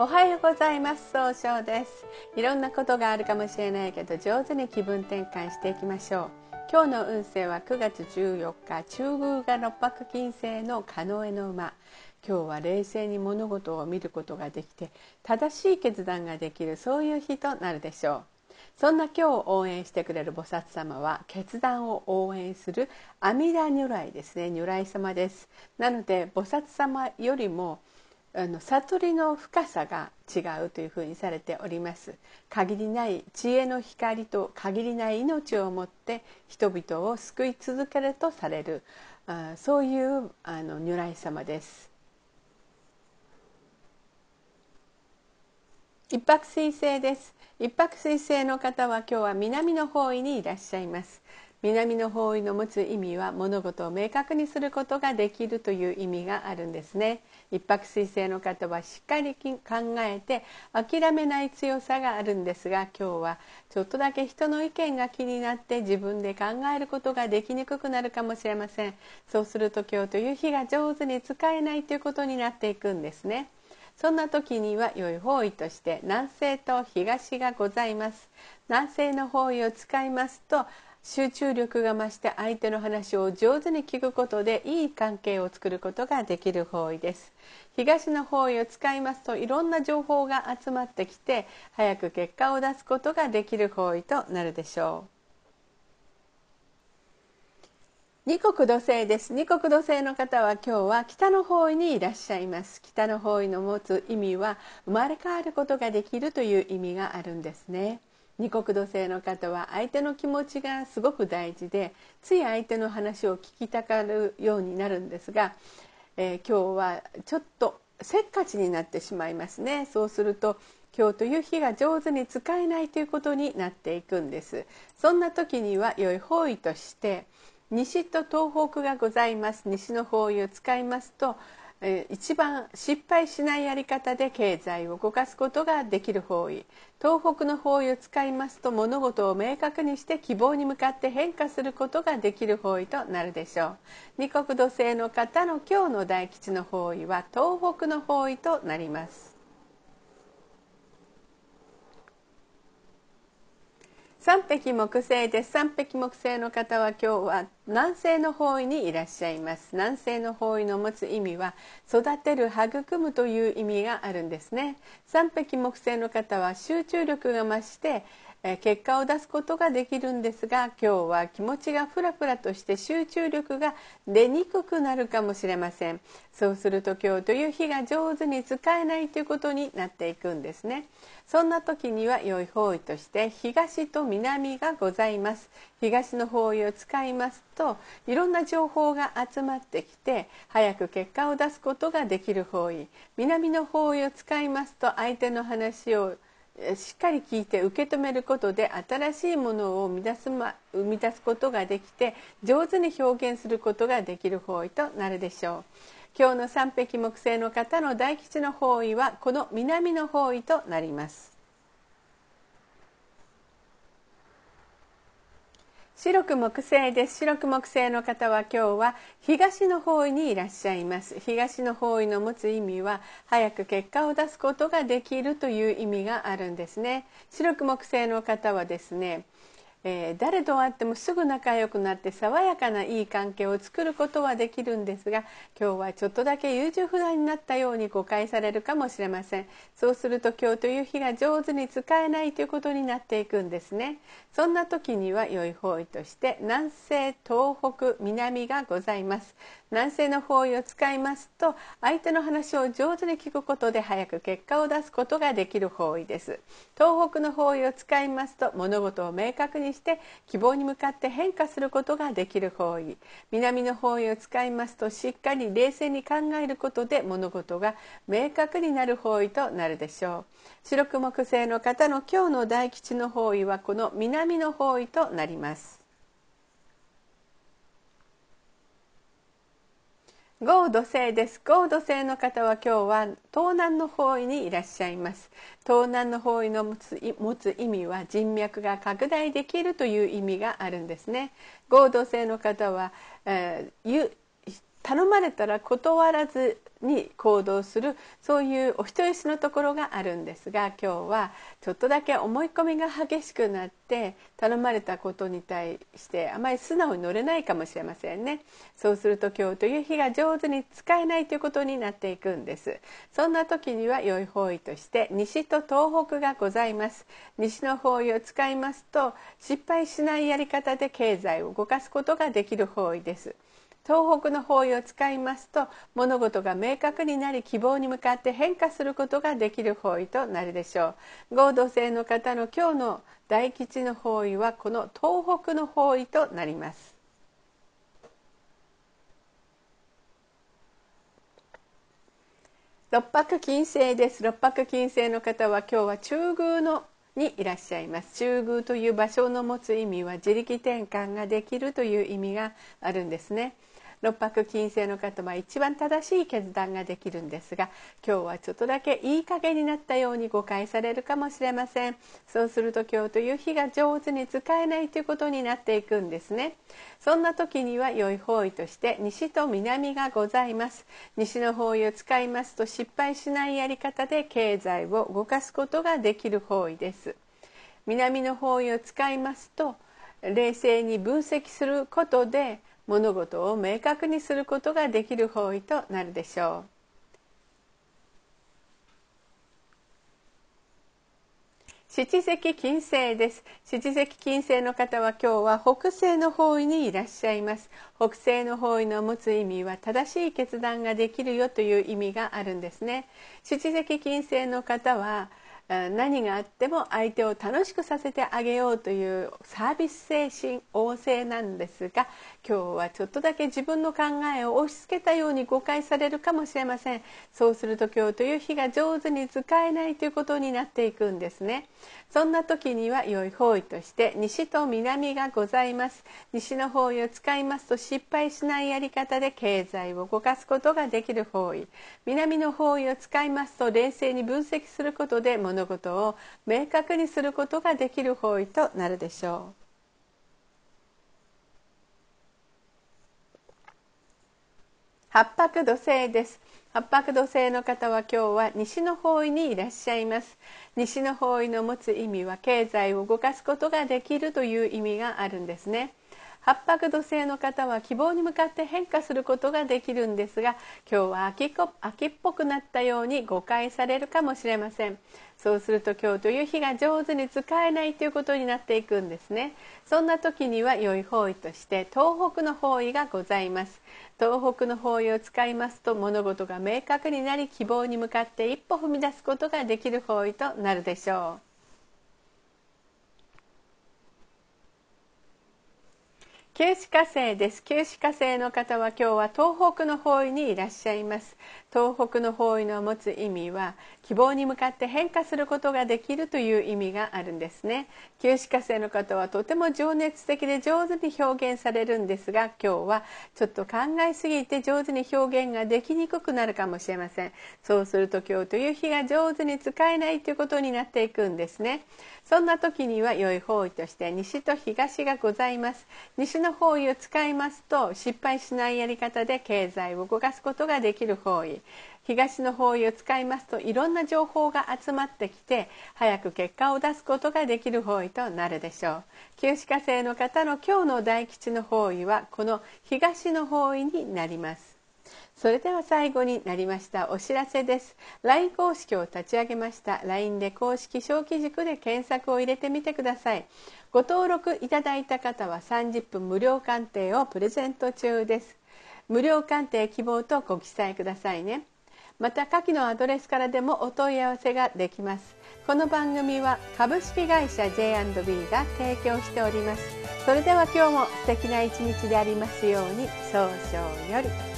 おはようございます。総称です。いろんなことがあるかもしれないけど上手に気分転換していきましょう。今日の運勢は9月14日中宮が六白金星のカノエの馬。今日は冷静に物事を見ることができて正しい決断ができるそういう日となるでしょう。そんな今日応援してくれる菩薩様は決断を応援する阿弥陀如来ですね。如来様です。なので菩薩様よりもあの悟りの深さが違うというふうにされております。限りない知恵の光と限りない命をもって人々を救い続けるとされるあそういうあの如来様です。一泊水星です。一泊水星の方は今日は南の方位にいらっしゃいます。南の方位の持つ意味は物事を明確にすることができるという意味があるんですね。一泊水星の方はしっかり考えて諦めない強さがあるんですが今日はちょっとだけ人の意見が気になって自分で考えることができにくくなるかもしれません。そうすると今日という日が上手に使えないということになっていくんですね。そんな時には良い方位として南西と東がございます。南西の方位を使いますと集中力が増して相手の話を上手に聞くことでいい関係を作ることができる方位です。東の方位を使いますといろんな情報が集まってきて早く結果を出すことができる方位となるでしょう。二国土星です。二国土星の方は今日は北の方位にいらっしゃいます。北の方位の持つ意味は生まれ変わることができるという意味があるんですね。二国土星の方は相手の気持ちがすごく大事でつい相手の話を聞きたがるようになるんですが、えー、今日はちょっとせっかちになってしまいますね。そうすると今日という日が上手に使えないということになっていくんです。そんな時には良い方位として西と東北がございます。西の方位を使いますと一番失敗しないやり方で経済を動かすことができる方位。東北の方位を使いますと物事を明確にして希望に向かって変化することができる方位となるでしょう。二国土星の方の今日の大吉の方位は東北の方位となります。三匹木星です三匹木星の方は今日は南西の方位にいらっしゃいます。南西の方位の持つ意味は育てる育むという意味があるんですね。三匹木星の方は集中力が増して結果を出すことができるんですが今日は気持ちがフラフラとして集中力が出にくくなるかもしれません。そうすると今日という日が上手に使えないということになっていくんですね。そんな時には良い方位として東と南がございます。東の方位を使いますといろんな情報が集まってきて早く結果を出すことができる方位。南の方位を使いますと相手の話をしっかり聞いて受け止めることで新しいものを生み出す,、ま、生み出すことができて上手に表現することができる方位となるでしょう。今日の三匹木星の方の大吉の方位はこの南の方位となります。白く木星です。白く木星の方は今日は東の方位にいらっしゃいます。東の方位の持つ意味は早く結果を出すことができるという意味があるんですね。白く木星の方はですねえー、誰と会ってもすぐ仲良くなって爽やかないい関係を作ることはできるんですが今日はちょっとだけ優柔不断になったように誤解されるかもしれません。そうすると今日という日が上手に使えないということになっていくんですね。そんな時には良い方位として南西東北南がございます。南西の方位を使いますと相手の話を上手に聞くことで早く結果を出すことができる方位です。東北の方位を使いますと物事を明確ににして希望に向かって変化することができる方位。南の方位を使いますとしっかり冷静に考えることで物事が明確になる方位となるでしょう。白く木星の方の今日の大吉の方位はこの南の方位となります。豪土星です。豪土星の方は今日は東南の方位にいらっしゃいます。東南の方位の持つ持つ意味は人脈が拡大できるという意味があるんですね。豪土星の方は、えー、頼まれたら断らずに行動するそういうお人よしのところがあるんですが今日はちょっとだけ思い込みが激しくなって頼まれたことに対してあまり素直に乗れないかもしれませんね。そうすると今日という日が上手に使えないということになっていくんです。そんな時には良い方位として西と東北がございます。西の方位を使いますと失敗しないやり方で経済を動かすことができる方位です。東北の方位を使いますと物事が明確になり希望に向かって変化することができる方位となるでしょう。合同性の方の今日の大吉の方位はこの東北の方位となります。六白金星です。六白金星の方は今日は中宮のにいらっしゃいます。中宮という場所の持つ意味は自力転換ができるという意味があるんですね。六白金星の方は一番正しい決断ができるんですが今日はちょっとだけいい加減になったように誤解されるかもしれません。そうすると今日という日が上手に使えないということになっていくんですね。そんな時には良い方位として西と南がございます。西の方位を使いますと失敗しないやり方で経済を動かすことができる方位です。南の方位を使いますと冷静に分析することで物事を明確にすることができる方位となるでしょう。七石金星です。七石金星の方は今日は北西の方位にいらっしゃいます。北西の方位の持つ意味は正しい決断ができるよという意味があるんですね。七石金星の方は何があっても相手を楽しくさせてあげようというサービス精神旺盛なんですが今日はちょっとだけ自分の考えを押し付けたように誤解されるかもしれません。そうすると今日という日が上手に使えないということになっていくんですね。そんな時には良い方位として西と南がございます。西の方位を使いますと失敗しないやり方で経済を動かすことができる方位。南の方位を使いますと冷静に分析することで物事を明確にすることができる方位となるでしょう。八白土星です。八白土星の方は今日は西の方位にいらっしゃいます。西の方位の持つ意味は経済を動かすことができるという意味があるんですね。八白土星の方は希望に向かって変化することができるんですが今日は秋秋っぽくなったように誤解されるかもしれません。そうすると今日という日が上手に使えないということになっていくんですね。そんな時には良い方位として東北の方位がございます。東北の方位を使いますと物事が明確になり希望に向かって一歩踏み出すことができる方位となるでしょう。九死火星です。九死火星の方は今日は東北の方位にいらっしゃいます。東北の方位の持つ意味は希望に向かって変化することができるという意味があるんですね。九死火星の方はとても情熱的で上手に表現されるんですが今日はちょっと考えすぎて上手に表現ができにくくなるかもしれません。そうすると今日という日が上手に使えないということになっていくんですね。そんな時には良い方位として西と東がございます。西の方位を使いますと失敗しないやり方で経済を動かすことができる方位。東の方位を使いますといろんな情報が集まってきて早く結果を出すことができる方位となるでしょう。旧歯科生の方の今日の大吉の方位はこの東の方位になります。それでは最後になりました。お知らせです。LINE 公式を立ち上げました LINE で公式小規塾で検索を入れてみてください。ご登録いただいた方は30分無料鑑定をプレゼント中です。無料鑑定希望とご記載くださいね。また下記のアドレスからでもお問い合わせができます。この番組は株式会社 J&B が提供しております。それでは今日も素敵な一日でありますように早々より。